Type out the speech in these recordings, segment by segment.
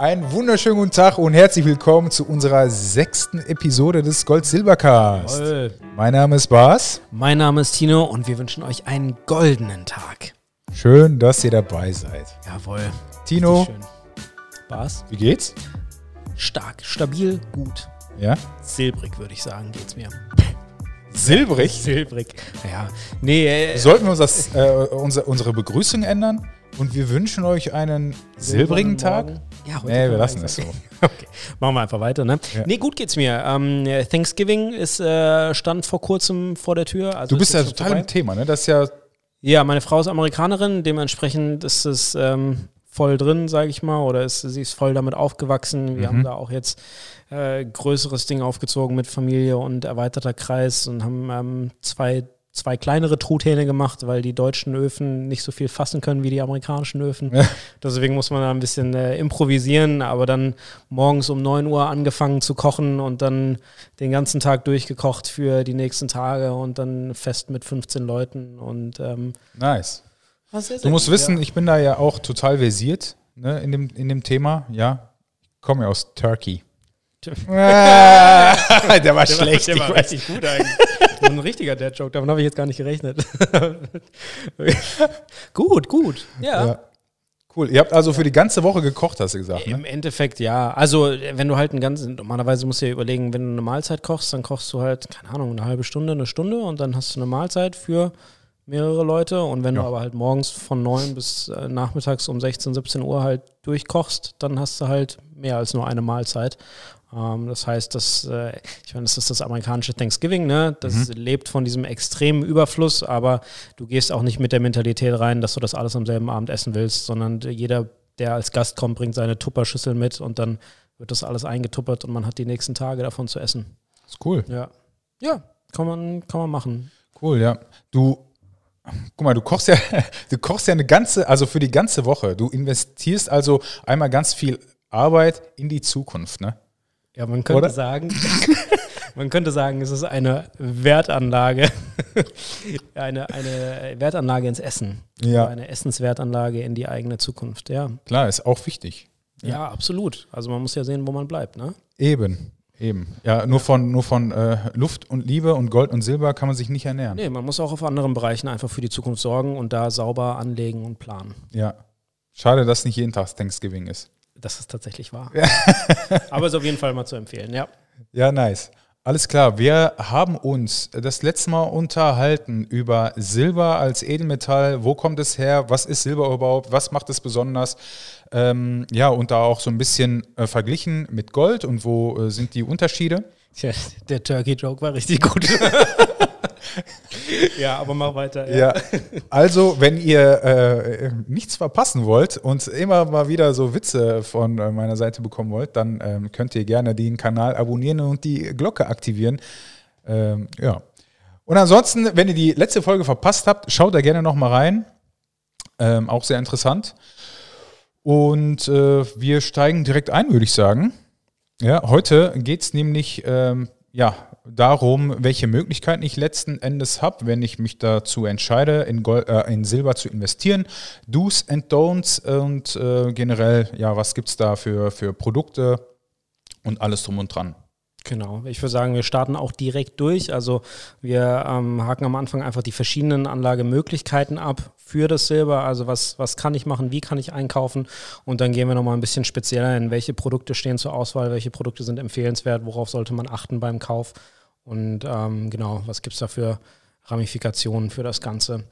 Einen wunderschönen guten Tag und herzlich willkommen zu unserer sechsten Episode des Gold-Silber-Cast. Mein Name ist Bas. Mein Name ist Tino und wir wünschen euch einen goldenen Tag. Schön, dass ihr dabei seid. Jawohl. Tino. Bas? wie geht's? Stark, stabil, gut. Ja? Silbrig, würde ich sagen, geht's mir. Silbrig? Silbrig. Ja. Nee, äh, Sollten wir uns das, äh, unser, unsere Begrüßung ändern? Und wir wünschen euch einen silbrigen Tag? Morgen. Ja, heute Nee, wir lassen es so. Okay, machen wir einfach weiter, ne? Ja. Nee, gut geht's mir. Ähm, Thanksgiving ist, äh, stand vor kurzem vor der Tür. Also Du bist ist ja total vorbei. im Thema, ne? Das ist ja, Ja, meine Frau ist Amerikanerin, dementsprechend ist es ähm, voll drin, sage ich mal, oder ist, sie ist voll damit aufgewachsen. Wir Mhm. haben da auch jetzt äh, größeres Ding aufgezogen mit Familie und erweiterter Kreis und haben ähm, zwei, zwei kleinere Truthähne gemacht, weil die deutschen Öfen nicht so viel fassen können wie die amerikanischen Öfen. Ja. Deswegen muss man da ein bisschen äh, improvisieren, aber dann morgens um 9 Uhr angefangen zu kochen und dann den ganzen Tag durchgekocht für die nächsten Tage und dann fest mit 15 Leuten und ähm, nice. Du musst gut, wissen, ich bin da ja auch total versiert ne, in, dem, in dem Thema. Ja, ich komme ja aus Turkey. Ah, der war Der schlecht. war, der war richtig gut eigentlich. So ein richtiger Dad-Joke, davon habe ich jetzt gar nicht gerechnet. gut, gut. Ja. Ja. Cool. Ihr habt also für die ganze Woche gekocht, hast du gesagt, ne? Im Endeffekt ja. Also, wenn du halt einen ganzen, normalerweise musst du dir überlegen, wenn du eine Mahlzeit kochst, dann kochst du halt, keine Ahnung, eine halbe Stunde, eine Stunde und dann hast du eine Mahlzeit für mehrere Leute. Und wenn Ja. du aber halt morgens von 9 bis äh, nachmittags um 16, 17 Uhr halt durchkochst, dann hast du halt mehr als nur eine Mahlzeit. Ähm, das heißt, dass, äh, ich meine, das ist das amerikanische Thanksgiving, ne? Das lebt von diesem extremen Überfluss, aber du gehst auch nicht mit der Mentalität rein, dass du das alles am selben Abend essen willst, sondern jeder, der als Gast kommt, bringt seine Tupperschüssel mit und dann wird das alles eingetuppert und man hat die nächsten Tage davon zu essen. Ist cool. Ja. Ja, kann man, kann man machen. Cool, ja. Du, guck mal, du kochst ja, du kochst ja eine ganze, also für die ganze Woche. Du investierst also einmal ganz viel Arbeit in die Zukunft, ne? Ja, man könnte Oder? sagen, man könnte sagen, es ist eine Wertanlage, eine, eine Wertanlage ins Essen. Ja. Eine Essenswertanlage in die eigene Zukunft, ja. Klar, ist auch wichtig. Ja, absolut. Also man muss ja sehen, wo man bleibt, ne? Eben, eben. Ja, nur von, nur von äh, Luft und Liebe und Gold und Silber kann man sich nicht ernähren. Nee, man muss auch auf anderen Bereichen einfach für die Zukunft sorgen und da sauber anlegen und planen. Ja. Schade, dass nicht jeden Tag Thanksgiving ist. Das ist tatsächlich wahr. Aber ist auf jeden Fall mal zu empfehlen, ja. Ja, nice. Alles klar, wir haben uns das letzte Mal unterhalten über Silber als Edelmetall. Wo kommt es her? Was ist Silber überhaupt? Was macht es besonders? Ähm, ja, und da auch so ein bisschen äh, verglichen mit Gold und wo äh, sind die Unterschiede? Tja, der Turkey-Joke war richtig gut. ja, aber mach weiter. Ja, also wenn ihr äh, nichts verpassen wollt und immer mal wieder so Witze von äh, meiner Seite bekommen wollt, dann ähm, könnt ihr gerne den Kanal abonnieren und die Glocke aktivieren. Ähm, ja. Und ansonsten, wenn ihr die letzte Folge verpasst habt, schaut da gerne noch mal rein. Ähm, auch sehr interessant. Und äh, wir steigen direkt ein, würde ich sagen. Ja, heute geht es nämlich ähm, ja, darum, welche Möglichkeiten ich letzten Endes habe, wenn ich mich dazu entscheide, in, Gold, äh, in Silber zu investieren. Do's and Don'ts und äh, generell, ja, was gibt es da für, für Produkte und alles drum und dran. Genau, ich würde sagen, wir starten auch direkt durch. Also wir ähm, haken am Anfang einfach die verschiedenen Anlagemöglichkeiten ab für das Silber. Also was, was kann ich machen, wie kann ich einkaufen und dann gehen wir nochmal ein bisschen spezieller in, welche Produkte stehen zur Auswahl, welche Produkte sind empfehlenswert, worauf sollte man achten beim Kauf und ähm, genau, was gibt es da für Ramifikationen für das Ganze.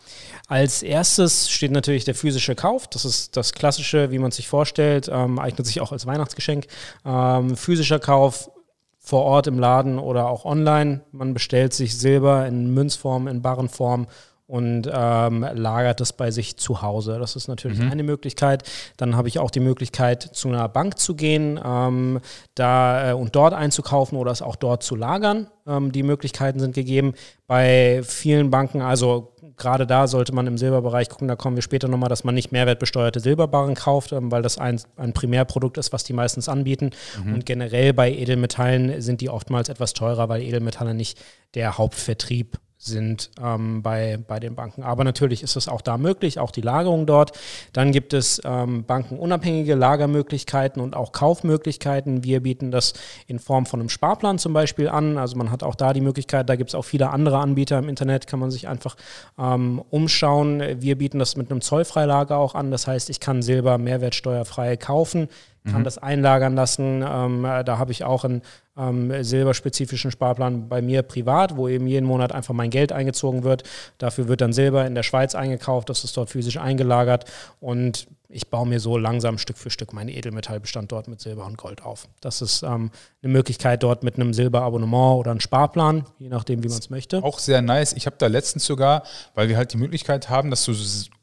Als erstes steht natürlich der physische Kauf. Das ist das Klassische, wie man sich vorstellt, ähm, eignet sich auch als Weihnachtsgeschenk. Ähm, physischer Kauf vor Ort im Laden oder auch online. Man bestellt sich Silber in Münzform, in Barrenform und ähm, lagert es bei sich zu Hause. Das ist natürlich eine Möglichkeit. Dann habe ich auch die Möglichkeit, zu einer Bank zu gehen ähm, da, äh, und dort einzukaufen oder es auch dort zu lagern. Ähm, die Möglichkeiten sind gegeben. Bei vielen Banken, also gerade da sollte man im Silberbereich gucken, da kommen wir später nochmal, dass man nicht mehrwertbesteuerte Silberbarren kauft, ähm, weil das ein, ein Primärprodukt ist, was die meistens anbieten. Und generell bei Edelmetallen sind die oftmals etwas teurer, weil Edelmetalle nicht der Hauptvertrieb sind ähm, bei, bei den Banken. Aber natürlich ist es auch da möglich, auch die Lagerung dort. Dann gibt es ähm, bankenunabhängige Lagermöglichkeiten und auch Kaufmöglichkeiten. Wir bieten das in Form von einem Sparplan zum Beispiel an. Also man hat auch da die Möglichkeit, da gibt es auch viele andere Anbieter im Internet, kann man sich einfach ähm, umschauen. Wir bieten das mit einem Zollfreilager auch an. Das heißt, ich kann Silber mehrwertsteuerfrei kaufen kann mhm. das einlagern lassen. Ähm, da habe ich auch einen ähm, silberspezifischen Sparplan bei mir privat, wo eben jeden Monat einfach mein Geld eingezogen wird. Dafür wird dann Silber in der Schweiz eingekauft, das ist dort physisch eingelagert und ich baue mir so langsam Stück für Stück meinen Edelmetallbestand dort mit Silber und Gold auf. Das ist ähm, eine Möglichkeit dort mit einem Silberabonnement oder einem Sparplan, je nachdem, wie man es möchte. Auch sehr nice. Ich habe da letztens sogar, weil wir halt die Möglichkeit haben, dass du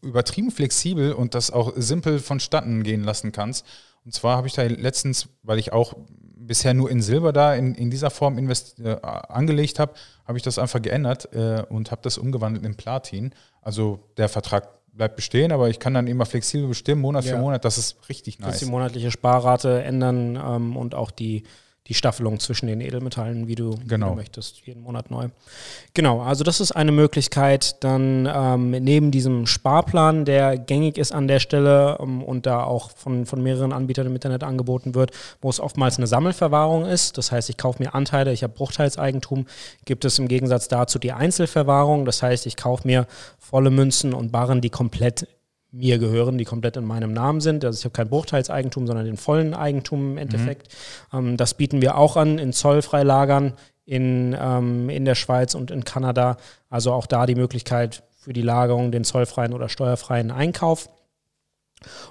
übertrieben flexibel und das auch simpel vonstatten gehen lassen kannst. Und zwar habe ich da letztens, weil ich auch bisher nur in Silber da in, in dieser Form invest, äh, angelegt habe, habe ich das einfach geändert äh, und habe das umgewandelt in Platin. Also der Vertrag bleibt bestehen, aber ich kann dann immer flexibel bestimmen, Monat ja. für Monat. Das ist richtig nice. Du kannst die monatliche Sparrate ändern ähm, und auch die die Staffelung zwischen den Edelmetallen, wie du, genau. wie du möchtest, jeden Monat neu. Genau, also das ist eine Möglichkeit. Dann ähm, neben diesem Sparplan, der gängig ist an der Stelle ähm, und da auch von, von mehreren Anbietern im Internet angeboten wird, wo es oftmals eine Sammelverwahrung ist. Das heißt, ich kaufe mir Anteile, ich habe Bruchteilseigentum, gibt es im Gegensatz dazu die Einzelverwahrung. Das heißt, ich kaufe mir volle Münzen und Barren, die komplett mir gehören, die komplett in meinem Namen sind. Also ich habe kein Bruchteilseigentum, sondern den vollen Eigentum im Endeffekt. Mhm. Ähm, das bieten wir auch an in Zollfreilagern in, ähm, in der Schweiz und in Kanada. Also auch da die Möglichkeit für die Lagerung, den zollfreien oder steuerfreien Einkauf.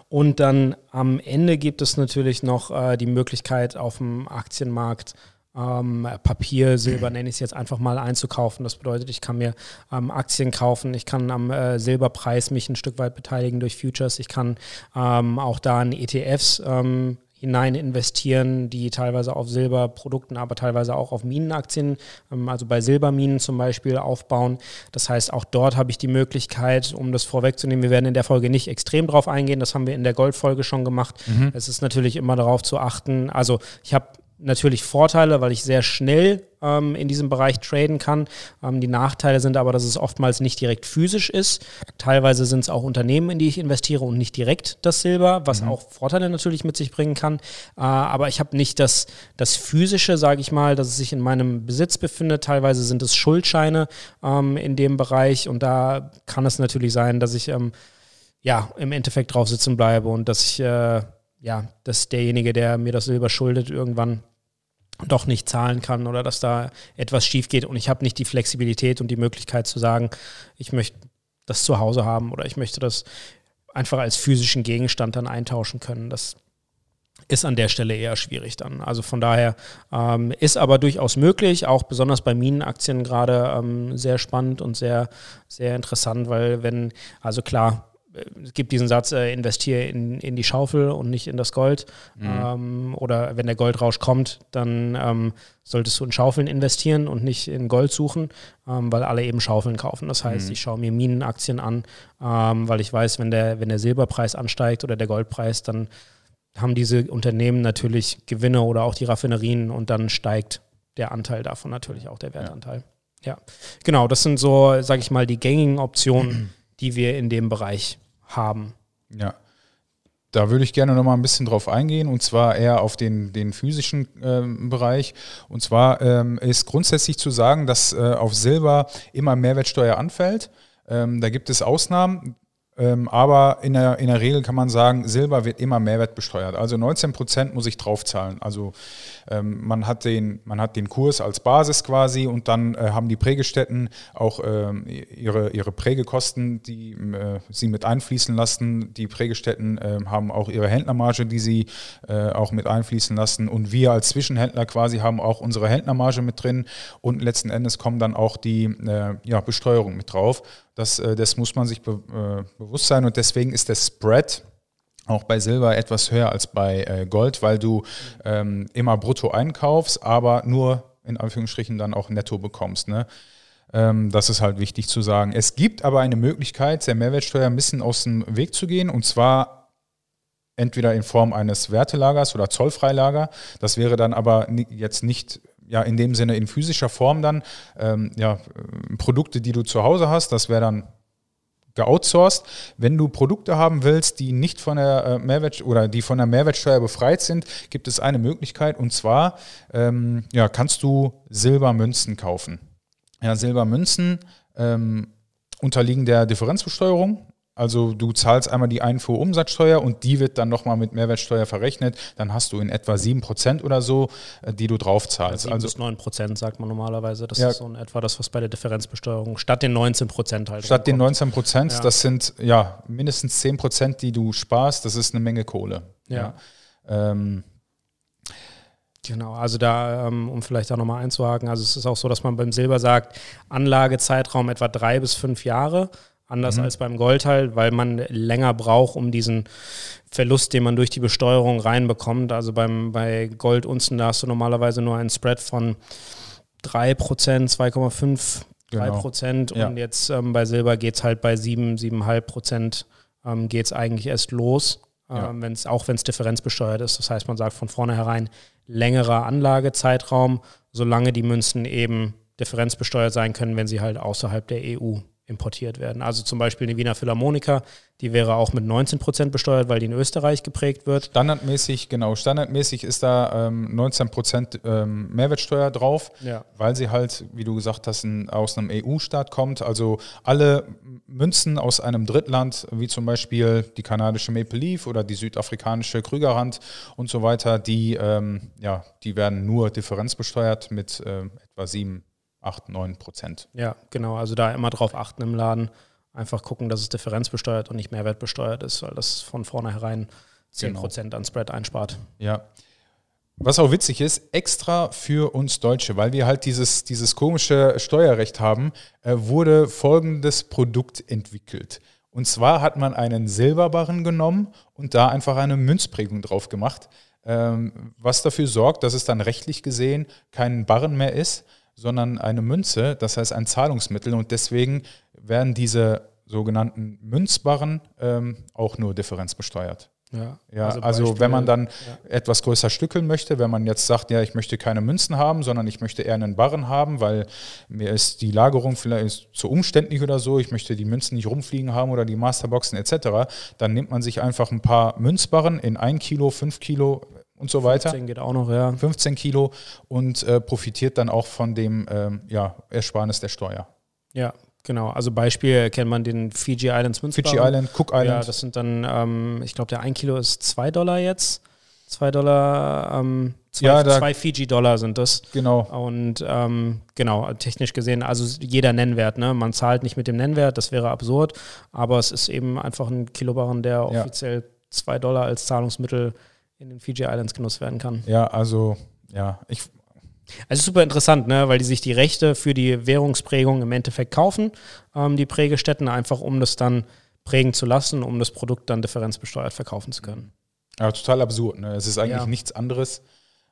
Und dann am Ende gibt es natürlich noch äh, die Möglichkeit auf dem Aktienmarkt ähm, Papier, Silber nenne ich es jetzt einfach mal einzukaufen. Das bedeutet, ich kann mir ähm, Aktien kaufen, ich kann am äh, Silberpreis mich ein Stück weit beteiligen durch Futures, ich kann ähm, auch da in ETFs ähm, hinein investieren, die teilweise auf Silberprodukten, aber teilweise auch auf Minenaktien, ähm, also bei Silberminen zum Beispiel aufbauen. Das heißt, auch dort habe ich die Möglichkeit, um das vorwegzunehmen, wir werden in der Folge nicht extrem drauf eingehen, das haben wir in der Goldfolge schon gemacht. Mhm. Es ist natürlich immer darauf zu achten, also ich habe natürlich Vorteile, weil ich sehr schnell ähm, in diesem Bereich traden kann. Ähm, die Nachteile sind aber, dass es oftmals nicht direkt physisch ist. Teilweise sind es auch Unternehmen, in die ich investiere und nicht direkt das Silber, was mhm. auch Vorteile natürlich mit sich bringen kann. Äh, aber ich habe nicht das, das physische, sage ich mal, dass es sich in meinem Besitz befindet. Teilweise sind es Schuldscheine ähm, in dem Bereich und da kann es natürlich sein, dass ich ähm, ja im Endeffekt drauf sitzen bleibe und dass ich äh, ja, dass derjenige, der mir das Silber schuldet, irgendwann doch nicht zahlen kann oder dass da etwas schief geht und ich habe nicht die Flexibilität und die Möglichkeit zu sagen, ich möchte das zu Hause haben oder ich möchte das einfach als physischen Gegenstand dann eintauschen können. Das ist an der Stelle eher schwierig dann. Also von daher ähm, ist aber durchaus möglich, auch besonders bei Minenaktien gerade ähm, sehr spannend und sehr, sehr interessant, weil wenn, also klar, es gibt diesen Satz, äh, investiere in, in die Schaufel und nicht in das Gold. Mhm. Ähm, oder wenn der Goldrausch kommt, dann ähm, solltest du in Schaufeln investieren und nicht in Gold suchen, ähm, weil alle eben Schaufeln kaufen. Das heißt, mhm. ich schaue mir Minenaktien an, ähm, weil ich weiß, wenn der, wenn der Silberpreis ansteigt oder der Goldpreis, dann haben diese Unternehmen natürlich Gewinne oder auch die Raffinerien und dann steigt der Anteil davon natürlich auch der Wertanteil. Ja, ja. genau, das sind so, sage ich mal, die gängigen Optionen. die wir in dem Bereich haben. Ja. Da würde ich gerne noch mal ein bisschen drauf eingehen und zwar eher auf den, den physischen ähm, Bereich. Und zwar ähm, ist grundsätzlich zu sagen, dass äh, auf Silber immer Mehrwertsteuer anfällt. Ähm, da gibt es Ausnahmen. Ähm, aber in der, in der Regel kann man sagen, Silber wird immer Mehrwert besteuert. Also 19 Prozent muss ich draufzahlen. Also ähm, man, hat den, man hat den Kurs als Basis quasi und dann äh, haben die Prägestätten auch ähm, ihre, ihre Prägekosten, die äh, sie mit einfließen lassen. Die Prägestätten äh, haben auch ihre Händlermarge, die sie äh, auch mit einfließen lassen. Und wir als Zwischenhändler quasi haben auch unsere Händlermarge mit drin. Und letzten Endes kommen dann auch die äh, ja, Besteuerung mit drauf. Das, äh, das muss man sich be bewusst sein und deswegen ist der Spread auch bei Silber etwas höher als bei äh, Gold, weil du ähm, immer brutto einkaufst, aber nur in Anführungsstrichen dann auch netto bekommst. Ne? Ähm, das ist halt wichtig zu sagen. Es gibt aber eine Möglichkeit, der Mehrwertsteuer ein bisschen aus dem Weg zu gehen und zwar entweder in Form eines Wertelagers oder Zollfreilager. Das wäre dann aber jetzt nicht ja, in dem Sinne in physischer Form dann ähm, ja, Produkte, die du zu Hause hast, das wäre dann geoutsourced. Wenn du Produkte haben willst, die nicht von der äh, Mehrwert oder die von der Mehrwertsteuer befreit sind, gibt es eine Möglichkeit und zwar ähm, ja, kannst du Silbermünzen kaufen. Ja, Silbermünzen ähm, unterliegen der Differenzbesteuerung. Also du zahlst einmal die Einfuhrumsatzsteuer und die wird dann nochmal mit Mehrwertsteuer verrechnet. Dann hast du in etwa 7% oder so, äh, die du drauf zahlst. Also 7 bis 9% sagt man normalerweise. Das ja, ist so in etwa das, was bei der Differenzbesteuerung statt den 19% halt. Statt den 19%, ja. das sind ja mindestens 10%, die du sparst. Das ist eine Menge Kohle. Ja. ja. Ähm, Genau, also da, ähm, um vielleicht auch nochmal einzuhaken, also es ist auch so, dass man beim Silber sagt, Anlagezeitraum etwa drei bis fünf Jahre anders mhm. als beim Gold halt, weil man länger braucht, um diesen Verlust, den man durch die Besteuerung reinbekommt. Also beim, bei Goldunzen, da hast du normalerweise nur einen Spread von 3%, 2,5, 3% genau. und ja. jetzt ähm, bei Silber geht es halt bei 7, 7,5% ähm, geht es eigentlich erst los, ja. ähm, wenn's, auch wenn es differenzbesteuert ist. Das heißt, man sagt von vornherein längerer Anlagezeitraum, solange die Münzen eben differenzbesteuert sein können, wenn sie halt außerhalb der EU importiert werden. Also zum Beispiel eine Wiener Philharmoniker, die wäre auch mit 19 Prozent besteuert, weil die in Österreich geprägt wird. Standardmäßig, genau, standardmäßig ist da ähm, 19 Prozent ähm, Mehrwertsteuer drauf, ja. weil sie halt, wie du gesagt hast, in, aus einem EU-Staat kommt. Also alle Münzen aus einem Drittland, wie zum Beispiel die kanadische Maple Leaf oder die südafrikanische Krügerrand und so weiter, die, ähm, ja, die werden nur differenzbesteuert mit äh, etwa 7 8, 9 Prozent. Ja, genau. Also da immer drauf achten im Laden. Einfach gucken, dass es differenzbesteuert und nicht mehrwertbesteuert ist, weil das von vornherein 10 genau. Prozent an Spread einspart. Ja. Was auch witzig ist, extra für uns Deutsche, weil wir halt dieses, dieses komische Steuerrecht haben, äh, wurde folgendes Produkt entwickelt. Und zwar hat man einen Silberbarren genommen und da einfach eine Münzprägung drauf gemacht, ähm, was dafür sorgt, dass es dann rechtlich gesehen kein Barren mehr ist, sondern eine Münze, das heißt ein Zahlungsmittel. Und deswegen werden diese sogenannten Münzbarren ähm, auch nur differenzbesteuert. Ja, ja also, also wenn man dann ja. etwas größer stückeln möchte, wenn man jetzt sagt, ja, ich möchte keine Münzen haben, sondern ich möchte eher einen Barren haben, weil mir ist die Lagerung vielleicht zu umständlich oder so, ich möchte die Münzen nicht rumfliegen haben oder die Masterboxen etc., dann nimmt man sich einfach ein paar Münzbarren in ein Kilo, fünf Kilo und so weiter. 15 geht auch noch, ja. 15 Kilo und äh, profitiert dann auch von dem ähm, ja, Ersparnis der Steuer. Ja, Genau, also Beispiel kennt man den Fiji Islands Münzbar. Fiji Island, Cook Island. Ja, das sind dann, ähm, ich glaube, der 1 Kilo ist 2 Dollar jetzt. 2 Dollar, ähm, zwei, ja, zwei Fiji-Dollar sind das. Genau. Und ähm, genau, technisch gesehen, also jeder Nennwert, ne? Man zahlt nicht mit dem Nennwert, das wäre absurd, aber es ist eben einfach ein Kilobarren, der ja. offiziell 2 Dollar als Zahlungsmittel in den Fiji Islands genutzt werden kann. Ja, also, ja, ich. Also super interessant, ne? weil die sich die Rechte für die Währungsprägung im Endeffekt kaufen, ähm, die Prägestätten, einfach um das dann prägen zu lassen, um das Produkt dann differenzbesteuert verkaufen zu können. Ja, total absurd. Ne? Es ist eigentlich ja. nichts anderes.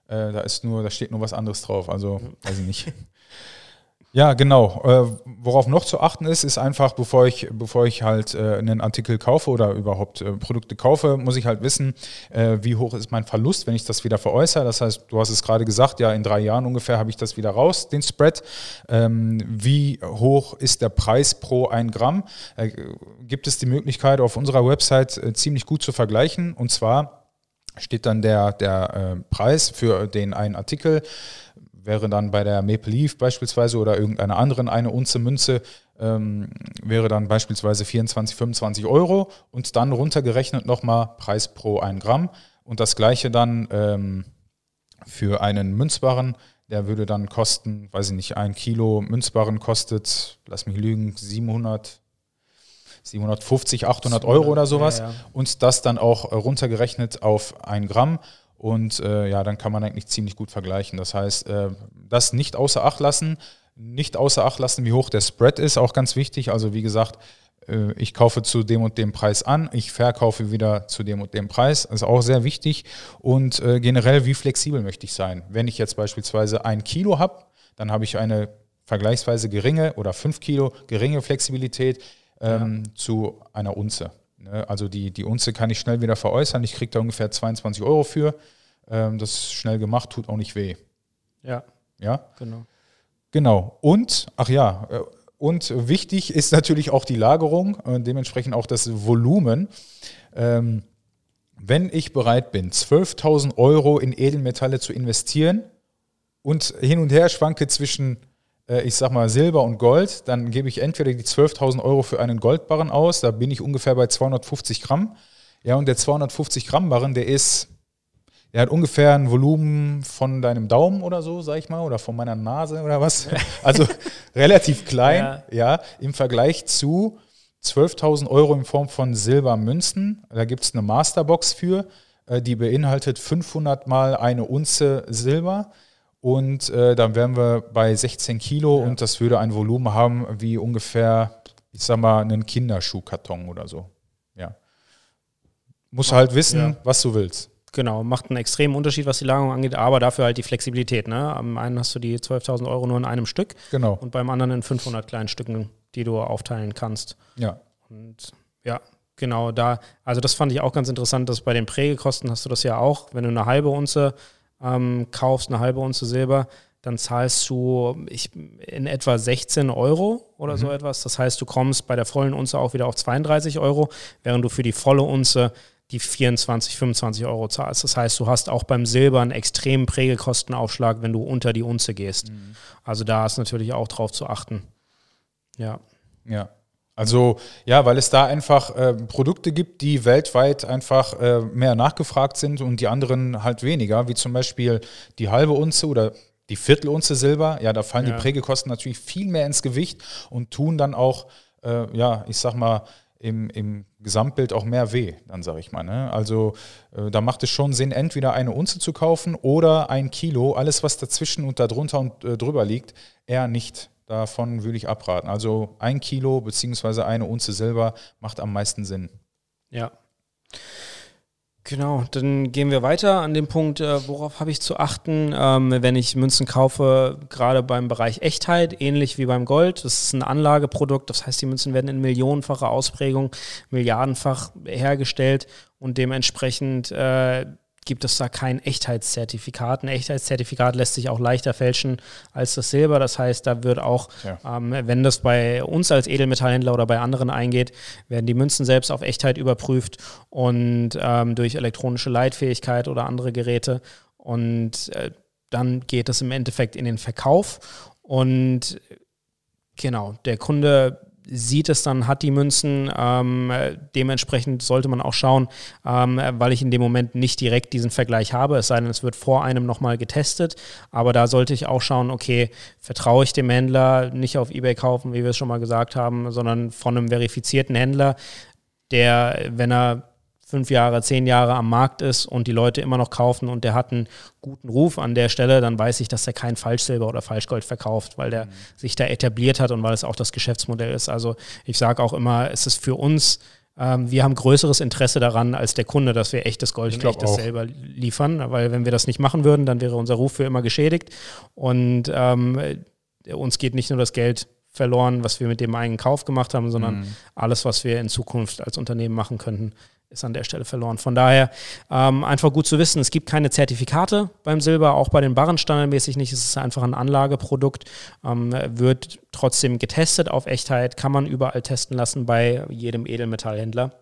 Äh, da ist nur, da steht nur was anderes drauf. Also, weiß ich nicht. Ja, genau. Äh, worauf noch zu achten ist, ist einfach, bevor ich, bevor ich halt äh, einen Artikel kaufe oder überhaupt äh, Produkte kaufe, muss ich halt wissen, äh, wie hoch ist mein Verlust, wenn ich das wieder veräußere. Das heißt, du hast es gerade gesagt, ja, in drei Jahren ungefähr habe ich das wieder raus, den Spread. Ähm, wie hoch ist der Preis pro ein Gramm? Äh, gibt es die Möglichkeit, auf unserer Website äh, ziemlich gut zu vergleichen. Und zwar steht dann der, der Preis für den einen Artikel wäre dann bei der Maple Leaf beispielsweise oder irgendeiner anderen eine Unze Münze ähm, wäre dann beispielsweise 24, 25 Euro und dann runtergerechnet nochmal Preis pro 1 Gramm. Und das gleiche dann ähm, für einen Münzbarren, der würde dann kosten, weiß ich nicht, ein Kilo Münzbarren kostet, lass mich lügen, 700, 750, 800 Euro oder sowas. ja, ja. und das dann auch runtergerechnet auf 1 Gramm und äh, ja, dann kann man eigentlich ziemlich gut vergleichen. Das heißt, äh, das nicht außer Acht lassen, nicht außer Acht lassen, wie hoch der Spread ist, auch ganz wichtig. Also wie gesagt, äh, ich kaufe zu dem und dem Preis an, ich verkaufe wieder zu dem und dem Preis, das ist auch sehr wichtig. Und äh, generell, wie flexibel möchte ich sein? Wenn ich jetzt beispielsweise ein Kilo habe, dann habe ich eine vergleichsweise geringe oder fünf Kilo geringe Flexibilität ähm, ja. zu einer Unze. Ne? Also die, die Unze kann ich schnell wieder veräußern. Ich kriege da ungefähr 22 Euro für. Ähm, das ist schnell gemacht, tut auch nicht weh. Ja, Ja, Genau. genau. Und, ach ja, äh, und wichtig ist natürlich auch die Lagerung und dementsprechend auch das Volumen. Ähm, wenn ich bereit bin, 12.000 Euro in Edelmetalle zu investieren und hin und her schwanke zwischen, ich sag mal, Silber und Gold, dann gebe ich entweder die 12.000 Euro für einen Goldbarren aus, da bin ich ungefähr bei 250 Gramm. Ja, und der 250 Gramm Barren, der ist, der hat ungefähr ein Volumen von deinem Daumen oder so, sag ich mal, oder von meiner Nase oder was. Also relativ klein, Ja. ja, im Vergleich zu 12.000 Euro in Form von Silbermünzen. Da gibt es eine Masterbox für, äh, die beinhaltet 500 mal eine Unze Silber. Und äh, dann wären wir bei 16 Kilo und das würde ein Volumen haben wie ungefähr, ich sag mal, einen Kinderschuhkarton oder so. Ja. Musst halt wissen, Ja. was du willst. Genau, macht einen extremen Unterschied, was die Lagerung angeht, aber dafür halt die Flexibilität. Ne? Am einen hast du die 12.000 Euro nur in einem Stück Genau. und beim anderen in 500 kleinen Stücken, die du aufteilen kannst. Ja. Und ja, genau da, also das fand ich auch ganz interessant, dass bei den Prägekosten hast du das ja auch, wenn du eine halbe Unze ähm, kaufst, eine halbe Unze Silber, dann zahlst du ich, in etwa 16 Euro oder so etwas. Das heißt, du kommst bei der vollen Unze auch wieder auf 32 Euro, während du für die volle Unze die 24, 25 Euro zahlst. Das heißt, du hast auch beim Silber einen extremen Prägekostenaufschlag, wenn du unter die Unze gehst. Also da ist natürlich auch drauf zu achten. Ja. Ja. Also ja, weil es da einfach äh, Produkte gibt, die weltweit einfach äh, mehr nachgefragt sind und die anderen halt weniger, wie zum Beispiel die halbe Unze oder die Viertelunze Silber. Ja, da fallen Ja. die Prägekosten natürlich viel mehr ins Gewicht und tun dann auch, äh, ja, ich sag mal, im, im Gesamtbild auch mehr weh, dann sage ich mal. Ne? Also äh, da macht es schon Sinn, entweder eine Unze zu kaufen oder ein Kilo. Alles, was dazwischen und darunter und äh, drüber liegt, eher nicht. Davon würde ich abraten. Also ein Kilo beziehungsweise eine Unze Silber macht am meisten Sinn. Ja. Genau, dann gehen wir weiter an dem Punkt, äh, worauf habe ich zu achten, ähm, wenn ich Münzen kaufe, gerade beim Bereich Echtheit, ähnlich wie beim Gold. Das ist ein Anlageprodukt, das heißt, die Münzen werden in millionenfacher Ausprägung, milliardenfach hergestellt und dementsprechend äh, gibt es da kein Echtheitszertifikat. Ein Echtheitszertifikat lässt sich auch leichter fälschen als das Silber. Das heißt, da wird auch, Ja. ähm, wenn das bei uns als Edelmetallhändler oder bei anderen eingeht, werden die Münzen selbst auf Echtheit überprüft und ähm, durch elektronische Leitfähigkeit oder andere Geräte. Und äh, dann geht es im Endeffekt in den Verkauf. Und genau, der Kunde sieht es dann, hat die Münzen. Ähm, äh, dementsprechend sollte man auch schauen, ähm, äh, weil ich in dem Moment nicht direkt diesen Vergleich habe, es sei denn, es wird vor einem nochmal getestet. Aber da sollte ich auch schauen, okay, vertraue ich dem Händler, nicht auf Ebay kaufen, wie wir es schon mal gesagt haben, sondern von einem verifizierten Händler, der, wenn er fünf Jahre, zehn Jahre am Markt ist und die Leute immer noch kaufen und der hat einen guten Ruf an der Stelle, dann weiß ich, dass er kein Falschsilber oder Falschgold verkauft, weil der sich da etabliert hat und weil es auch das Geschäftsmodell ist. Also ich sage auch immer, es ist für uns, ähm, wir haben größeres Interesse daran als der Kunde, dass wir echtes Gold Ich und echtes auch. Silber liefern, weil wenn wir das nicht machen würden, dann wäre unser Ruf für immer geschädigt und ähm, uns geht nicht nur das Geld verloren, was wir mit dem einen Kauf gemacht haben, sondern alles, was wir in Zukunft als Unternehmen machen könnten, ist an der Stelle verloren. Von daher ähm, einfach gut zu wissen, es gibt keine Zertifikate beim Silber, auch bei den Barren standardmäßig nicht. Es ist einfach ein Anlageprodukt, ähm, wird trotzdem getestet auf Echtheit, kann man überall testen lassen bei jedem Edelmetallhändler.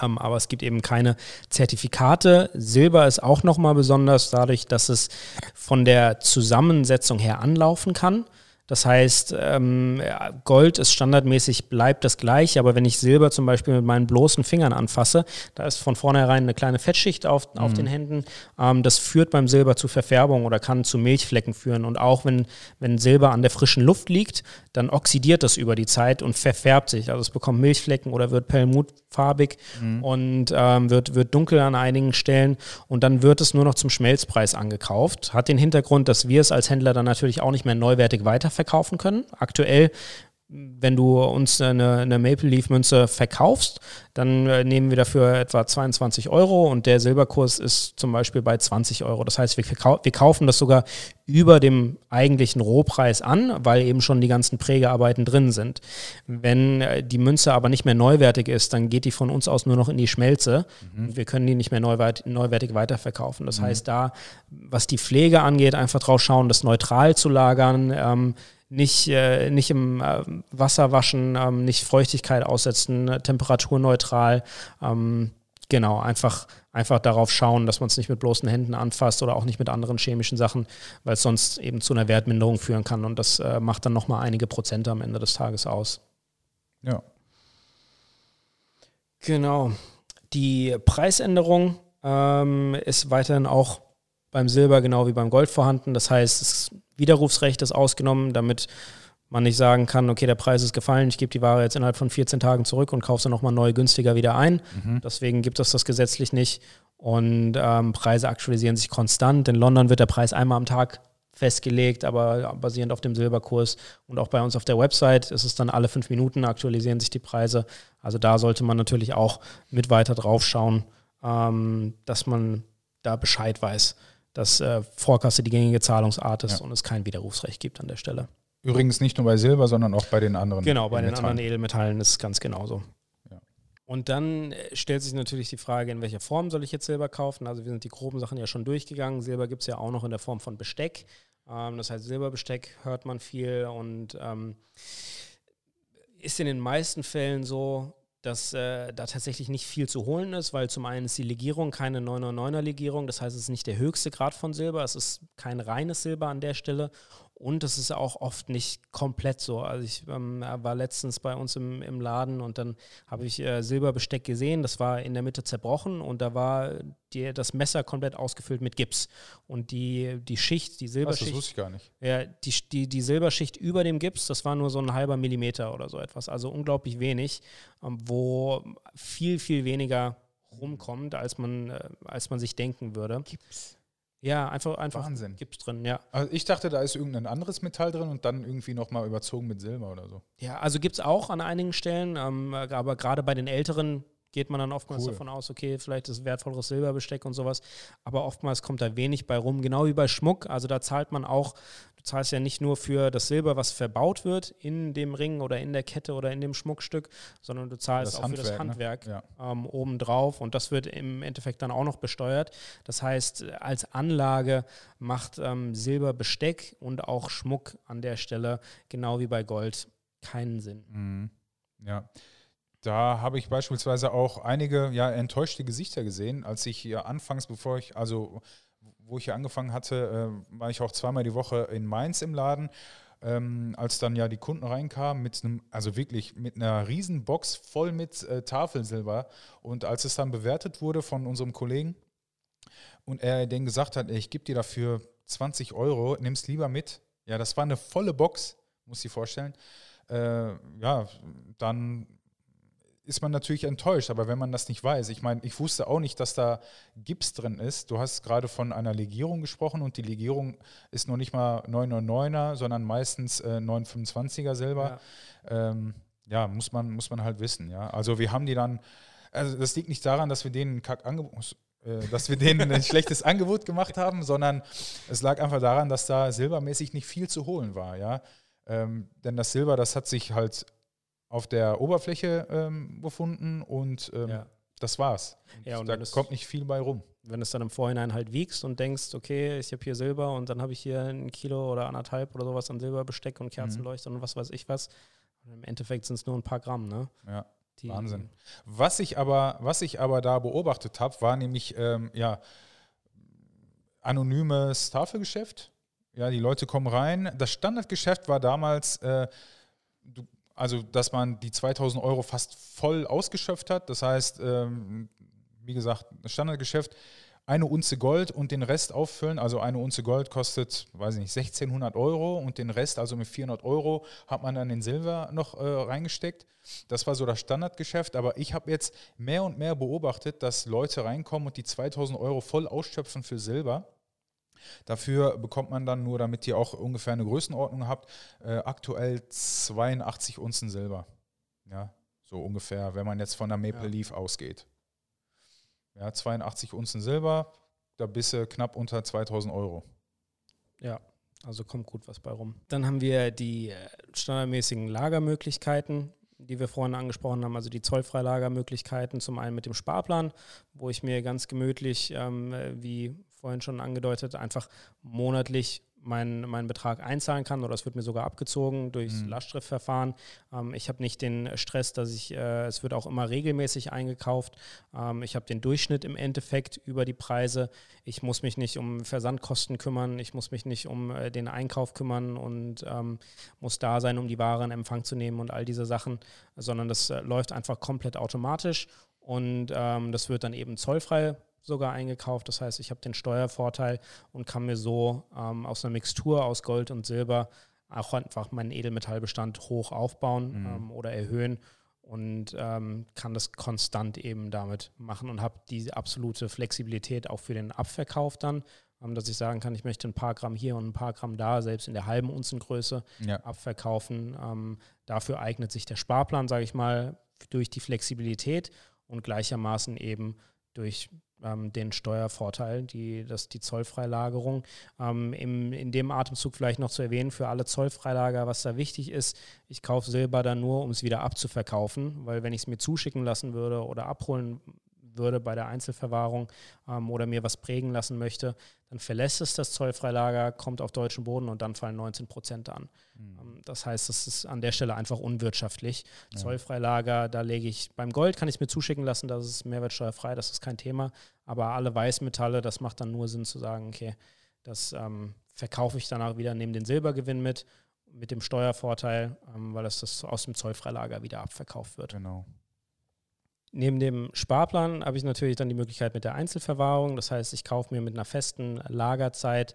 Ähm, aber es gibt eben keine Zertifikate. Silber ist auch nochmal besonders dadurch, dass es von der Zusammensetzung her anlaufen kann. Das heißt, ähm, Gold ist standardmäßig, bleibt das gleich, aber wenn ich Silber zum Beispiel mit meinen bloßen Fingern anfasse, da ist von vornherein eine kleine Fettschicht auf, auf den Händen. Ähm, das führt beim Silber zu Verfärbung oder kann zu Milchflecken führen. Und auch wenn, wenn Silber an der frischen Luft liegt, dann oxidiert das über die Zeit und verfärbt sich. Also es bekommt Milchflecken oder wird perlmutfarbig und ähm, wird, wird dunkel an einigen Stellen. Und dann wird es nur noch zum Schmelzpreis angekauft. Hat den Hintergrund, dass wir es als Händler dann natürlich auch nicht mehr neuwertig weiterverkaufen können. Aktuell wenn du uns eine, eine Maple Leaf Münze verkaufst, dann äh, nehmen wir dafür etwa 22 Euro und der Silberkurs ist zum Beispiel bei 20 Euro. Das heißt, wir, wir kaufen das sogar über dem eigentlichen Rohpreis an, weil eben schon die ganzen Prägearbeiten drin sind. Wenn äh, die Münze aber nicht mehr neuwertig ist, dann geht die von uns aus nur noch in die Schmelze. Mhm. Wir können die nicht mehr neuwert, neuwertig weiterverkaufen. Das mhm. heißt, da, was die Pflege angeht, einfach drauf schauen, das neutral zu lagern. Ähm, nicht, äh, nicht im äh, Wasser waschen, ähm, nicht Feuchtigkeit aussetzen, äh, temperaturneutral. Ähm, genau, einfach, einfach darauf schauen, dass man es nicht mit bloßen Händen anfasst oder auch nicht mit anderen chemischen Sachen, weil es sonst eben zu einer Wertminderung führen kann. Und das äh, macht dann nochmal einige Prozente am Ende des Tages aus. Ja. Genau. Die Preisänderung ähm, ist weiterhin auch beim Silber genau wie beim Gold vorhanden. Das heißt, es Widerrufsrecht ist ausgenommen, damit man nicht sagen kann, okay, der Preis ist gefallen, ich gebe die Ware jetzt innerhalb von 14 Tagen zurück und kaufe sie nochmal neu günstiger wieder ein. Mhm. Deswegen gibt es das gesetzlich nicht. Und ähm, Preise aktualisieren sich konstant. In London wird der Preis einmal am Tag festgelegt, aber basierend auf dem Silberkurs. Und auch bei uns auf der Website ist es dann alle fünf Minuten aktualisieren sich die Preise. Also da sollte man natürlich auch mit weiter drauf schauen, ähm, dass man da Bescheid weiß dass äh, Vorkasse die gängige Zahlungsart ist ja. und es kein Widerrufsrecht gibt an der Stelle. Übrigens nicht nur bei Silber, sondern auch bei den anderen. Genau, bei den anderen Edelmetallen ist es ganz genauso. Ja. Und dann äh, stellt sich natürlich die Frage, in welcher Form soll ich jetzt Silber kaufen? Also wir sind die groben Sachen ja schon durchgegangen. Silber gibt es ja auch noch in der Form von Besteck. Ähm, das heißt, Silberbesteck hört man viel und ähm, ist in den meisten Fällen so, dass äh, da tatsächlich nicht viel zu holen ist, weil zum einen ist die Legierung keine 999er Legierung, das heißt, es ist nicht der höchste Grad von Silber, es ist kein reines Silber an der Stelle und es ist auch oft nicht komplett so. Also ich ähm, war letztens bei uns im, im Laden und dann habe ich äh, Silberbesteck gesehen, das war in der Mitte zerbrochen und da war die, das Messer komplett ausgefüllt mit Gips. Und die, die Schicht, die Silberschicht. das wusste ich gar nicht. Ja, die, die, die Silberschicht über dem Gips, das war nur so ein halber Millimeter oder so etwas. Also unglaublich wenig, ähm, wo viel, viel weniger rumkommt, als man, äh, als man sich denken würde. Gips. Ja, einfach, einfach Wahnsinn. Gips drin, ja. Also ich dachte, da ist irgendein anderes Metall drin und dann irgendwie nochmal überzogen mit Silber oder so. Ja, also gibt es auch an einigen Stellen, ähm, aber gerade bei den älteren geht man dann oftmals cool. davon aus, okay, vielleicht ist wertvolleres Silberbesteck und sowas, aber oftmals kommt da wenig bei rum, genau wie bei Schmuck, also da zahlt man auch, du zahlst ja nicht nur für das Silber, was verbaut wird in dem Ring oder in der Kette oder in dem Schmuckstück, sondern du zahlst das auch Handwerk, für das Handwerk ne? ja. ähm, obendrauf und das wird im Endeffekt dann auch noch besteuert. Das heißt, als Anlage macht ähm, Silberbesteck und auch Schmuck an der Stelle, genau wie bei Gold, keinen Sinn. Mhm. Ja. Da habe ich beispielsweise auch einige ja, enttäuschte Gesichter gesehen, als ich hier anfangs, bevor ich, also wo ich hier angefangen hatte, äh, war ich auch zweimal die Woche in Mainz im Laden. Ähm, als dann ja die Kunden reinkamen mit einem, also wirklich mit einer riesen Box voll mit äh, Tafelsilber und als es dann bewertet wurde von unserem Kollegen und er denen gesagt hat, ey, ich gebe dir dafür 20 Euro, nimm es lieber mit. Ja, das war eine volle Box, muss ich vorstellen. Äh, ja, dann ist man natürlich enttäuscht, aber wenn man das nicht weiß, ich meine, ich wusste auch nicht, dass da Gips drin ist. Du hast gerade von einer Legierung gesprochen und die Legierung ist noch nicht mal 999er, sondern meistens äh, 925er Silber. Ja. Ähm, ja, muss man, muss man halt wissen, ja. Also wir haben die dann, also das liegt nicht daran, dass wir denen Kack Angebot, äh, dass wir denen ein schlechtes Angebot gemacht haben, sondern es lag einfach daran, dass da silbermäßig nicht viel zu holen war, ja. Ähm, denn das Silber, das hat sich halt auf der Oberfläche ähm, befunden und ähm, ja. das war's. Und ja, und da kommt nicht viel bei rum. Wenn du es dann im Vorhinein halt wiegst und denkst, okay, ich habe hier Silber und dann habe ich hier ein Kilo oder anderthalb oder sowas an Silberbesteck und Kerzenleuchter mhm. und was weiß ich was. Und Im Endeffekt sind es nur ein paar Gramm, ne? Ja. Die Wahnsinn. Was ich aber, was ich aber da beobachtet habe, war nämlich ähm, ja anonymes Tafelgeschäft. Ja, die Leute kommen rein. Das Standardgeschäft war damals, äh, du also, dass man die 2000 Euro fast voll ausgeschöpft hat. Das heißt, ähm, wie gesagt, Standardgeschäft, eine Unze Gold und den Rest auffüllen. Also eine Unze Gold kostet, weiß ich nicht, 1600 Euro und den Rest, also mit 400 Euro, hat man dann in Silber noch äh, reingesteckt. Das war so das Standardgeschäft. Aber ich habe jetzt mehr und mehr beobachtet, dass Leute reinkommen und die 2000 Euro voll ausschöpfen für Silber. Dafür bekommt man dann nur, damit ihr auch ungefähr eine Größenordnung habt, äh, aktuell 82 Unzen Silber. Ja, so ungefähr, wenn man jetzt von der Maple ja. Leaf ausgeht. Ja, 82 Unzen Silber, da bist du knapp unter 2000 Euro. Ja, also kommt gut was bei rum. Dann haben wir die äh, standardmäßigen Lagermöglichkeiten, die wir vorhin angesprochen haben, also die Zollfreilagermöglichkeiten, zum einen mit dem Sparplan, wo ich mir ganz gemütlich, ähm, wie vorhin schon angedeutet, einfach monatlich meinen, meinen Betrag einzahlen kann oder es wird mir sogar abgezogen durchs mhm. Lastschriftverfahren. Ähm, ich habe nicht den Stress, dass ich, äh, es wird auch immer regelmäßig eingekauft. Ähm, ich habe den Durchschnitt im Endeffekt über die Preise. Ich muss mich nicht um Versandkosten kümmern, ich muss mich nicht um äh, den Einkauf kümmern und ähm, muss da sein, um die Ware in Empfang zu nehmen und all diese Sachen, sondern das äh, läuft einfach komplett automatisch und ähm, das wird dann eben zollfrei sogar eingekauft. Das heißt, ich habe den Steuervorteil und kann mir so ähm, aus einer Mixtur aus Gold und Silber auch einfach meinen Edelmetallbestand hoch aufbauen mhm. ähm, oder erhöhen und ähm, kann das konstant eben damit machen und habe die absolute Flexibilität auch für den Abverkauf dann, ähm, dass ich sagen kann, ich möchte ein paar Gramm hier und ein paar Gramm da, selbst in der halben Unzengröße ja. abverkaufen. Ähm, dafür eignet sich der Sparplan, sage ich mal, durch die Flexibilität und gleichermaßen eben durch ähm, den Steuervorteil, die, das, die Zollfreilagerung. Ähm, im, in dem Atemzug vielleicht noch zu erwähnen für alle Zollfreilager, was da wichtig ist, ich kaufe Silber dann nur, um es wieder abzuverkaufen, weil wenn ich es mir zuschicken lassen würde oder abholen würde bei der Einzelverwahrung ähm, oder mir was prägen lassen möchte, dann verlässt es das Zollfreilager, kommt auf deutschen Boden und dann fallen 19 Prozent an. Mhm. Das heißt, das ist an der Stelle einfach unwirtschaftlich. Ja. Zollfreilager, da lege ich, beim Gold kann ich es mir zuschicken lassen, das ist mehrwertsteuerfrei, das ist kein Thema. Aber alle Weißmetalle, das macht dann nur Sinn zu sagen, okay, das ähm, verkaufe ich danach wieder, nehme den Silbergewinn mit, mit dem Steuervorteil, ähm, weil es das aus dem Zollfreilager wieder abverkauft wird. Genau. Neben dem Sparplan habe ich natürlich dann die Möglichkeit mit der Einzelverwahrung. Das heißt, ich kaufe mir mit einer festen Lagerzeit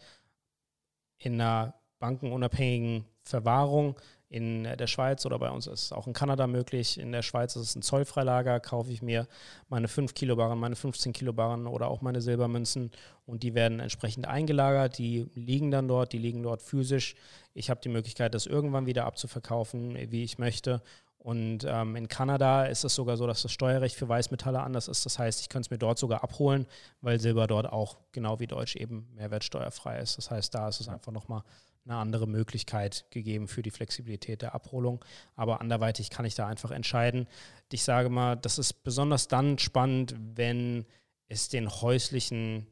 in einer bankenunabhängigen Verwahrung in der Schweiz oder bei uns ist es auch in Kanada möglich. In der Schweiz ist es ein Zollfreilager, kaufe ich mir meine 5 Kilo Barren, meine 15 Kilo Barren oder auch meine Silbermünzen und die werden entsprechend eingelagert. Die liegen dann dort, die liegen dort physisch. Ich habe die Möglichkeit, das irgendwann wieder abzuverkaufen, wie ich möchte und ähm, in Kanada ist es sogar so, dass das Steuerrecht für Weißmetalle anders ist. Das heißt, ich könnte es mir dort sogar abholen, weil Silber dort auch genau wie Deutsch eben mehrwertsteuerfrei ist. Das heißt, da ist es einfach nochmal eine andere Möglichkeit gegeben für die Flexibilität der Abholung. Aber anderweitig kann ich da einfach entscheiden. Ich sage mal, das ist besonders dann spannend, wenn es den häuslichen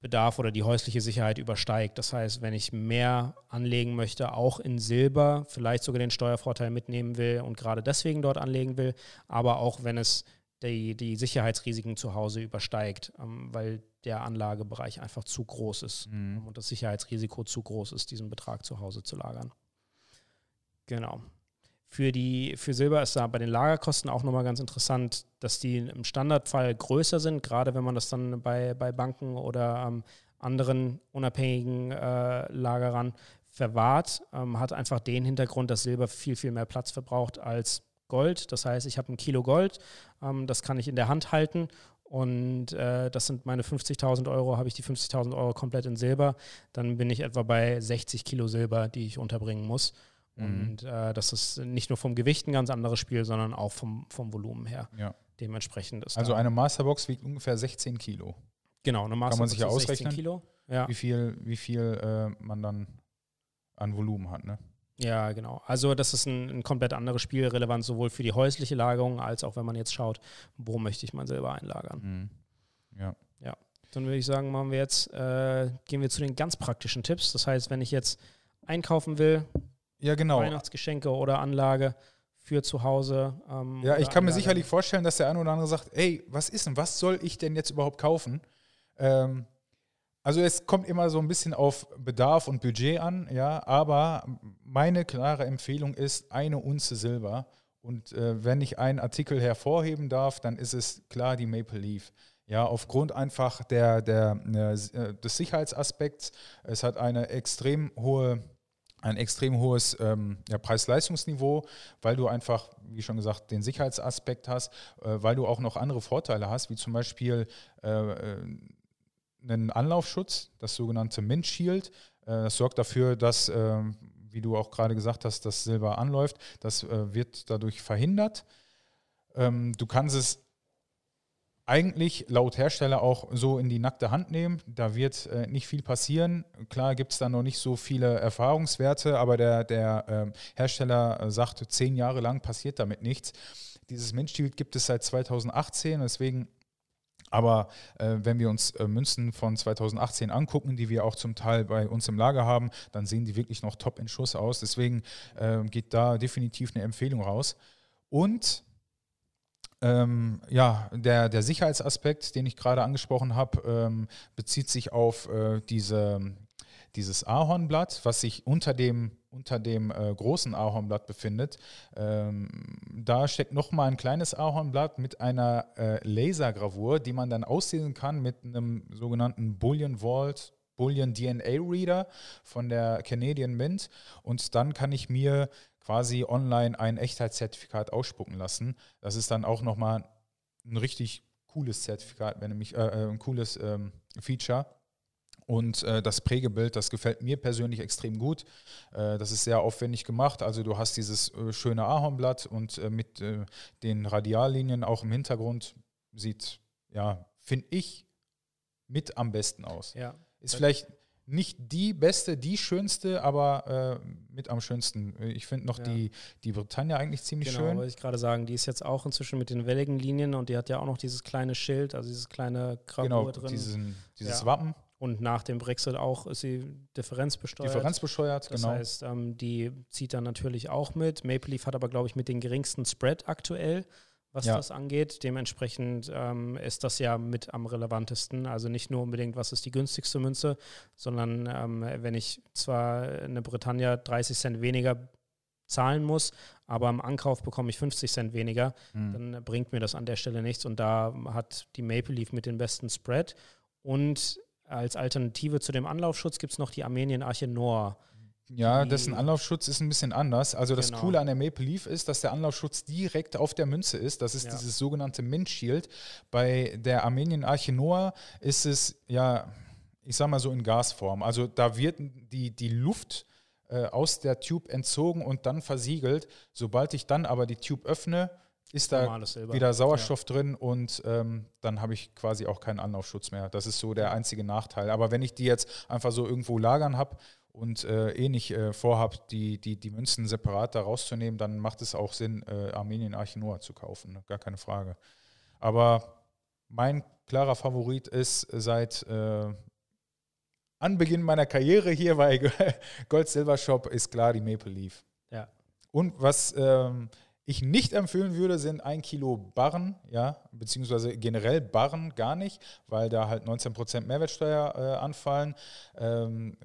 Bedarf oder die häusliche Sicherheit übersteigt. Das heißt, wenn ich mehr anlegen möchte, auch in Silber, vielleicht sogar den Steuervorteil mitnehmen will und gerade deswegen dort anlegen will, aber auch wenn es die, die Sicherheitsrisiken zu Hause übersteigt, ähm, weil der Anlagebereich einfach zu groß ist mhm. und das Sicherheitsrisiko zu groß ist, diesen Betrag zu Hause zu lagern. Genau. Für, die, für Silber ist da bei den Lagerkosten auch nochmal ganz interessant, dass die im Standardfall größer sind, gerade wenn man das dann bei, bei Banken oder ähm, anderen unabhängigen äh, Lagerern verwahrt, ähm, hat einfach den Hintergrund, dass Silber viel, viel mehr Platz verbraucht als Gold. Das heißt, ich habe ein Kilo Gold, ähm, das kann ich in der Hand halten und äh, das sind meine 50.000 Euro, habe ich die 50.000 Euro komplett in Silber, dann bin ich etwa bei 60 Kilo Silber, die ich unterbringen muss. Mhm. Und äh, das ist nicht nur vom Gewicht ein ganz anderes Spiel, sondern auch vom, vom Volumen her. Ja. Dementsprechend ist Also eine Masterbox wiegt ungefähr 16 Kilo. Genau, eine Masterbox Kann man sich ja ausrechnen, Kilo. Ja. wie viel, wie viel äh, man dann an Volumen hat, ne? Ja, genau. Also das ist ein, ein, komplett anderes Spiel, relevant sowohl für die häusliche Lagerung als auch wenn man jetzt schaut, wo möchte ich mein Silber einlagern. Mhm. Ja. Ja. Dann würde ich sagen, machen wir jetzt, äh, gehen wir zu den ganz praktischen Tipps. Das heißt, wenn ich jetzt einkaufen will, ja, genau. Weihnachtsgeschenke oder Anlage für zu Hause. Ähm, ja, ich kann Anlage. mir sicherlich vorstellen, dass der eine oder andere sagt, ey, was ist denn, was soll ich denn jetzt überhaupt kaufen? Ähm, also es kommt immer so ein bisschen auf Bedarf und Budget an, ja, aber meine klare Empfehlung ist eine Unze Silber. Und äh, wenn ich einen Artikel hervorheben darf, dann ist es klar die Maple Leaf. Ja, aufgrund einfach der, der, äh, des Sicherheitsaspekts. Es hat eine extrem hohe ein extrem hohes ähm, ja, Preis-Leistungsniveau, weil du einfach, wie schon gesagt, den Sicherheitsaspekt hast, äh, weil du auch noch andere Vorteile hast, wie zum Beispiel äh, äh einen Anlaufschutz, das sogenannte Mint Shield. Äh, das sorgt dafür, dass, äh, wie du auch gerade gesagt hast, das Silber anläuft. Das äh, wird dadurch verhindert. Ähm, du kannst es eigentlich laut Hersteller auch so in die nackte Hand nehmen. Da wird äh, nicht viel passieren. Klar gibt es da noch nicht so viele Erfahrungswerte, aber der, der ähm, Hersteller äh, sagt, zehn Jahre lang passiert damit nichts. Dieses Mintshield gibt es seit 2018, deswegen aber äh, wenn wir uns äh, Münzen von 2018 angucken, die wir auch zum Teil bei uns im Lager haben, dann sehen die wirklich noch top in Schuss aus. Deswegen äh, geht da definitiv eine Empfehlung raus. Und ähm, ja, der, der Sicherheitsaspekt, den ich gerade angesprochen habe, ähm, bezieht sich auf äh, diese, dieses Ahornblatt, was sich unter dem, unter dem äh, großen Ahornblatt befindet. Ähm, da steckt nochmal ein kleines Ahornblatt mit einer äh, Lasergravur, die man dann auslesen kann mit einem sogenannten Bullion Vault Bullion DNA Reader von der Canadian Mint und dann kann ich mir quasi online ein Echtheitszertifikat ausspucken lassen. Das ist dann auch nochmal ein richtig cooles Zertifikat, wenn nämlich äh, äh, ein cooles ähm, Feature. Und äh, das Prägebild, das gefällt mir persönlich extrem gut. Äh, das ist sehr aufwendig gemacht. Also du hast dieses äh, schöne Ahornblatt und äh, mit den Radiallinien auch im Hintergrund sieht, ja, finde ich, mit am besten aus. Ja. Ist vielleicht nicht die beste, die schönste, aber äh, mit am schönsten. Ich finde noch ja. die, die Britannia eigentlich ziemlich genau, schön. wollte ich gerade sagen. Die ist jetzt auch inzwischen mit den welligen Linien und die hat ja auch noch dieses kleine Schild, also dieses kleine Gravur genau, drin. Diesen, dieses ja. Wappen. Und nach dem Brexit auch ist sie differenzbesteuert. Differenzbesteuert, genau. Das heißt, ähm, die zieht dann natürlich auch mit. Maple Leaf hat aber, glaube ich, mit den geringsten Spread aktuell was ja. das angeht. Dementsprechend ähm, ist das ja mit am relevantesten. Also nicht nur unbedingt, was ist die günstigste Münze, sondern ähm, wenn ich zwar eine Britannia 30 Cent weniger zahlen muss, aber am Ankauf bekomme ich 50 Cent weniger, mhm. dann bringt mir das an der Stelle nichts. Und da hat die Maple Leaf mit den besten Spread. Und als Alternative zu dem Anlaufschutz gibt es noch die Armenien Arche Noir. Ja, dessen Anlaufschutz ist ein bisschen anders. Also das genau. Coole an der Maple Leaf ist, dass der Anlaufschutz direkt auf der Münze ist. Das ist ja. dieses sogenannte Mint Shield. Bei der Armenien Arche Noah ist es ja, ich sag mal so in Gasform. Also da wird die, die Luft äh, aus der Tube entzogen und dann versiegelt. Sobald ich dann aber die Tube öffne, ist da wieder Sauerstoff ja. drin und ähm, dann habe ich quasi auch keinen Anlaufschutz mehr. Das ist so der einzige Nachteil. Aber wenn ich die jetzt einfach so irgendwo lagern habe, und äh, eh nicht äh, vorhabt, die, die, die Münzen separat da rauszunehmen, dann macht es auch Sinn, äh, Armenien Archinoa zu kaufen, ne? gar keine Frage. Aber mein klarer Favorit ist seit äh, Anbeginn meiner Karriere hier bei Gold Silver Shop ist klar die Maple Leaf. Ja. Und was ähm, ich nicht empfehlen würde, sind ein Kilo Barren, ja, beziehungsweise generell Barren gar nicht, weil da halt 19% Mehrwertsteuer äh, anfallen. Ähm,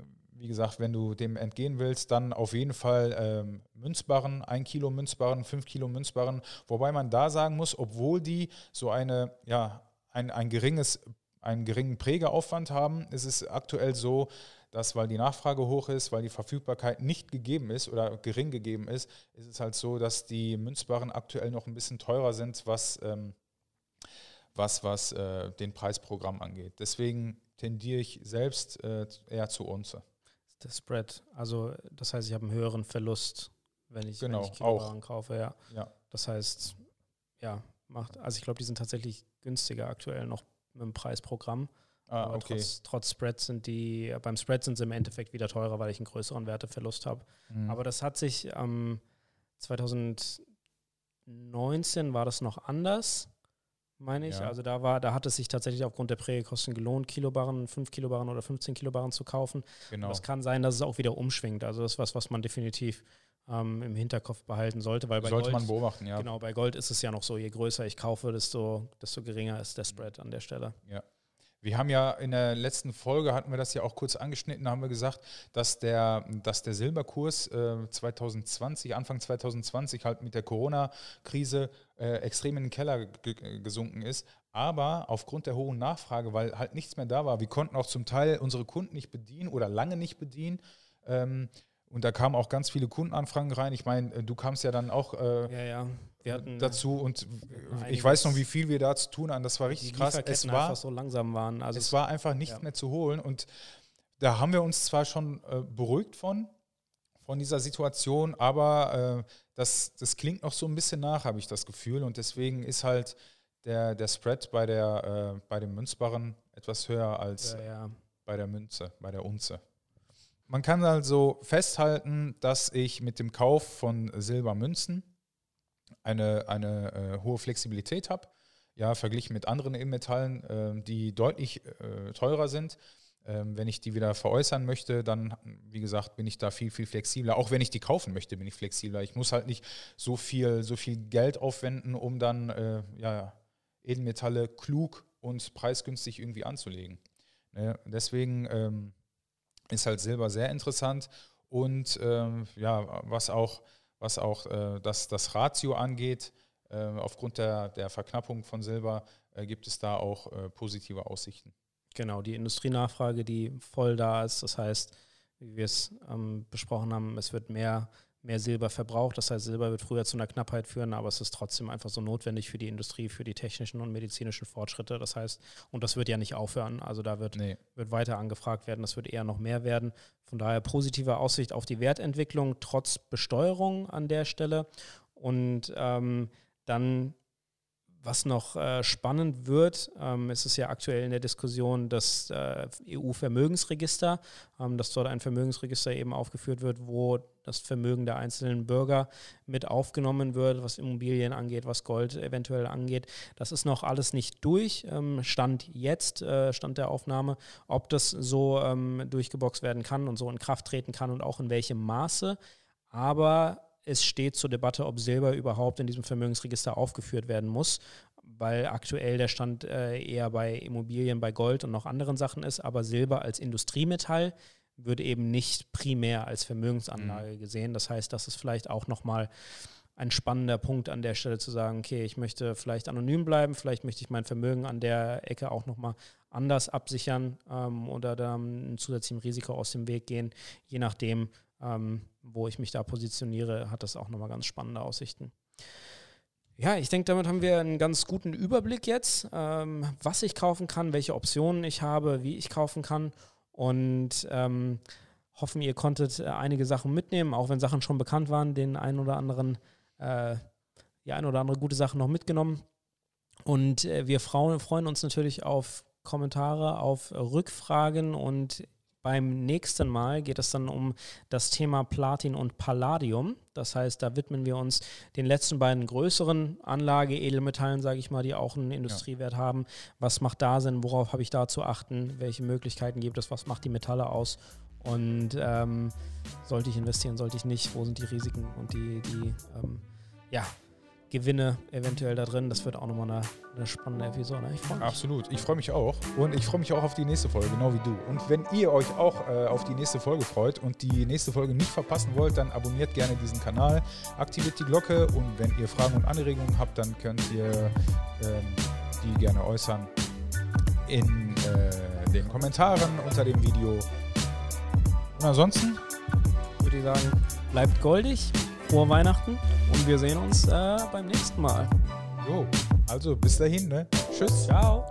wie gesagt, wenn du dem entgehen willst, dann auf jeden Fall ähm, Münzbarren, ein Kilo Münzbarren, fünf Kilo Münzbarren. Wobei man da sagen muss, obwohl die so eine, ja, ein, ein geringes, einen geringen Prägeaufwand haben, ist es aktuell so, dass, weil die Nachfrage hoch ist, weil die Verfügbarkeit nicht gegeben ist oder gering gegeben ist, ist es halt so, dass die Münzbarren aktuell noch ein bisschen teurer sind, was, ähm, was, was äh, den Preisprogramm angeht. Deswegen tendiere ich selbst äh, eher zu Unze der Spread. Also das heißt, ich habe einen höheren Verlust, wenn ich, genau, wenn ich Kilowaren kaufe. Ja. ja. Das heißt, ja, macht, also ich glaube, die sind tatsächlich günstiger aktuell noch mit dem Preisprogramm. Ah, Aber okay. trotz, trotz Spread sind die, beim Spread sind sie im Endeffekt wieder teurer, weil ich einen größeren Werteverlust habe. Mhm. Aber das hat sich ähm, 2019 war das noch anders meine ich. Ja. Also da war, da hat es sich tatsächlich aufgrund der Prägekosten gelohnt, Kilobarren, 5 Kilobarren oder 15 Kilobarren zu kaufen. Genau. es kann sein, dass es auch wieder umschwingt. Also das ist was, was man definitiv ähm, im Hinterkopf behalten sollte. Weil bei sollte Gold, man beobachten, ja. Genau, bei Gold ist es ja noch so, je größer ich kaufe, desto, desto geringer ist der Spread an der Stelle. Ja. Wir haben ja in der letzten Folge, hatten wir das ja auch kurz angeschnitten, haben wir gesagt, dass der, dass der Silberkurs äh, 2020, Anfang 2020 halt mit der Corona-Krise äh, extrem in den Keller gesunken ist. Aber aufgrund der hohen Nachfrage, weil halt nichts mehr da war, wir konnten auch zum Teil unsere Kunden nicht bedienen oder lange nicht bedienen. Ähm, und da kamen auch ganz viele Kundenanfragen rein. Ich meine, äh, du kamst ja dann auch äh, ja, ja. Hatten, dazu und ich weiß noch, wie viel wir da zu tun haben. Das war richtig krass. Es war so langsam waren. Also es, war einfach nicht ja. mehr zu holen und da haben wir uns zwar schon äh, beruhigt von, von dieser Situation, aber äh, das, das klingt noch so ein bisschen nach, habe ich das Gefühl. Und deswegen ist halt der, der Spread bei, der, äh, bei dem Münzbarren etwas höher als ja, ja. bei der Münze, bei der Unze. Man kann also festhalten, dass ich mit dem Kauf von Silbermünzen eine, eine äh, hohe Flexibilität habe. Ja, verglichen mit anderen Edelmetallen, äh, die deutlich äh, teurer sind. Ähm, wenn ich die wieder veräußern möchte, dann, wie gesagt, bin ich da viel, viel flexibler. Auch wenn ich die kaufen möchte, bin ich flexibler. Ich muss halt nicht so viel, so viel Geld aufwenden, um dann äh, ja, Edelmetalle klug und preisgünstig irgendwie anzulegen. Ne? Deswegen ähm, ist halt Silber sehr interessant. Und ähm, ja, was auch, was auch äh, das, das Ratio angeht, äh, aufgrund der, der Verknappung von Silber äh, gibt es da auch äh, positive Aussichten. Genau, die Industrienachfrage, die voll da ist. Das heißt, wie wir es ähm, besprochen haben, es wird mehr, mehr Silber verbraucht. Das heißt, Silber wird früher zu einer Knappheit führen, aber es ist trotzdem einfach so notwendig für die Industrie, für die technischen und medizinischen Fortschritte. Das heißt, und das wird ja nicht aufhören. Also da wird, nee. wird weiter angefragt werden. Das wird eher noch mehr werden. Von daher positive Aussicht auf die Wertentwicklung trotz Besteuerung an der Stelle. Und ähm, dann was noch äh, spannend wird, ähm, ist es ja aktuell in der Diskussion das äh, EU-Vermögensregister, ähm, dass dort ein Vermögensregister eben aufgeführt wird, wo das Vermögen der einzelnen Bürger mit aufgenommen wird, was Immobilien angeht, was Gold eventuell angeht. Das ist noch alles nicht durch. Ähm, Stand jetzt, äh, Stand der Aufnahme, ob das so ähm, durchgeboxt werden kann und so in Kraft treten kann und auch in welchem Maße. Aber es steht zur Debatte, ob Silber überhaupt in diesem Vermögensregister aufgeführt werden muss, weil aktuell der Stand äh, eher bei Immobilien, bei Gold und noch anderen Sachen ist, aber Silber als Industriemetall wird eben nicht primär als Vermögensanlage mhm. gesehen. Das heißt, das ist vielleicht auch nochmal ein spannender Punkt an der Stelle zu sagen, okay, ich möchte vielleicht anonym bleiben, vielleicht möchte ich mein Vermögen an der Ecke auch nochmal anders absichern ähm, oder da ein zusätzliches Risiko aus dem Weg gehen, je nachdem, ähm, wo ich mich da positioniere, hat das auch nochmal ganz spannende Aussichten. Ja, ich denke, damit haben wir einen ganz guten Überblick jetzt, ähm, was ich kaufen kann, welche Optionen ich habe, wie ich kaufen kann und ähm, hoffen, ihr konntet äh, einige Sachen mitnehmen, auch wenn Sachen schon bekannt waren, den einen oder anderen, äh, die ein oder andere gute Sache noch mitgenommen. Und äh, wir Frauen freuen uns natürlich auf Kommentare, auf Rückfragen und beim nächsten Mal geht es dann um das Thema Platin und Palladium. Das heißt, da widmen wir uns den letzten beiden größeren Anlage-Edelmetallen, sage ich mal, die auch einen Industriewert ja. haben. Was macht da Sinn? Worauf habe ich da zu achten? Welche Möglichkeiten gibt es? Was macht die Metalle aus? Und ähm, sollte ich investieren, sollte ich nicht? Wo sind die Risiken und die, die ähm, ja, Gewinne eventuell da drin. Das wird auch nochmal eine, eine spannende Episode. Ich freue mich. Absolut. Ich freue mich auch. Und ich freue mich auch auf die nächste Folge, genau wie du. Und wenn ihr euch auch äh, auf die nächste Folge freut und die nächste Folge nicht verpassen wollt, dann abonniert gerne diesen Kanal, aktiviert die Glocke und wenn ihr Fragen und Anregungen habt, dann könnt ihr ähm, die gerne äußern in äh, den Kommentaren unter dem Video. Und ansonsten würde ich sagen, bleibt goldig frohe Weihnachten und wir sehen uns äh, beim nächsten Mal. Jo, also bis dahin, ne? Tschüss. Ciao.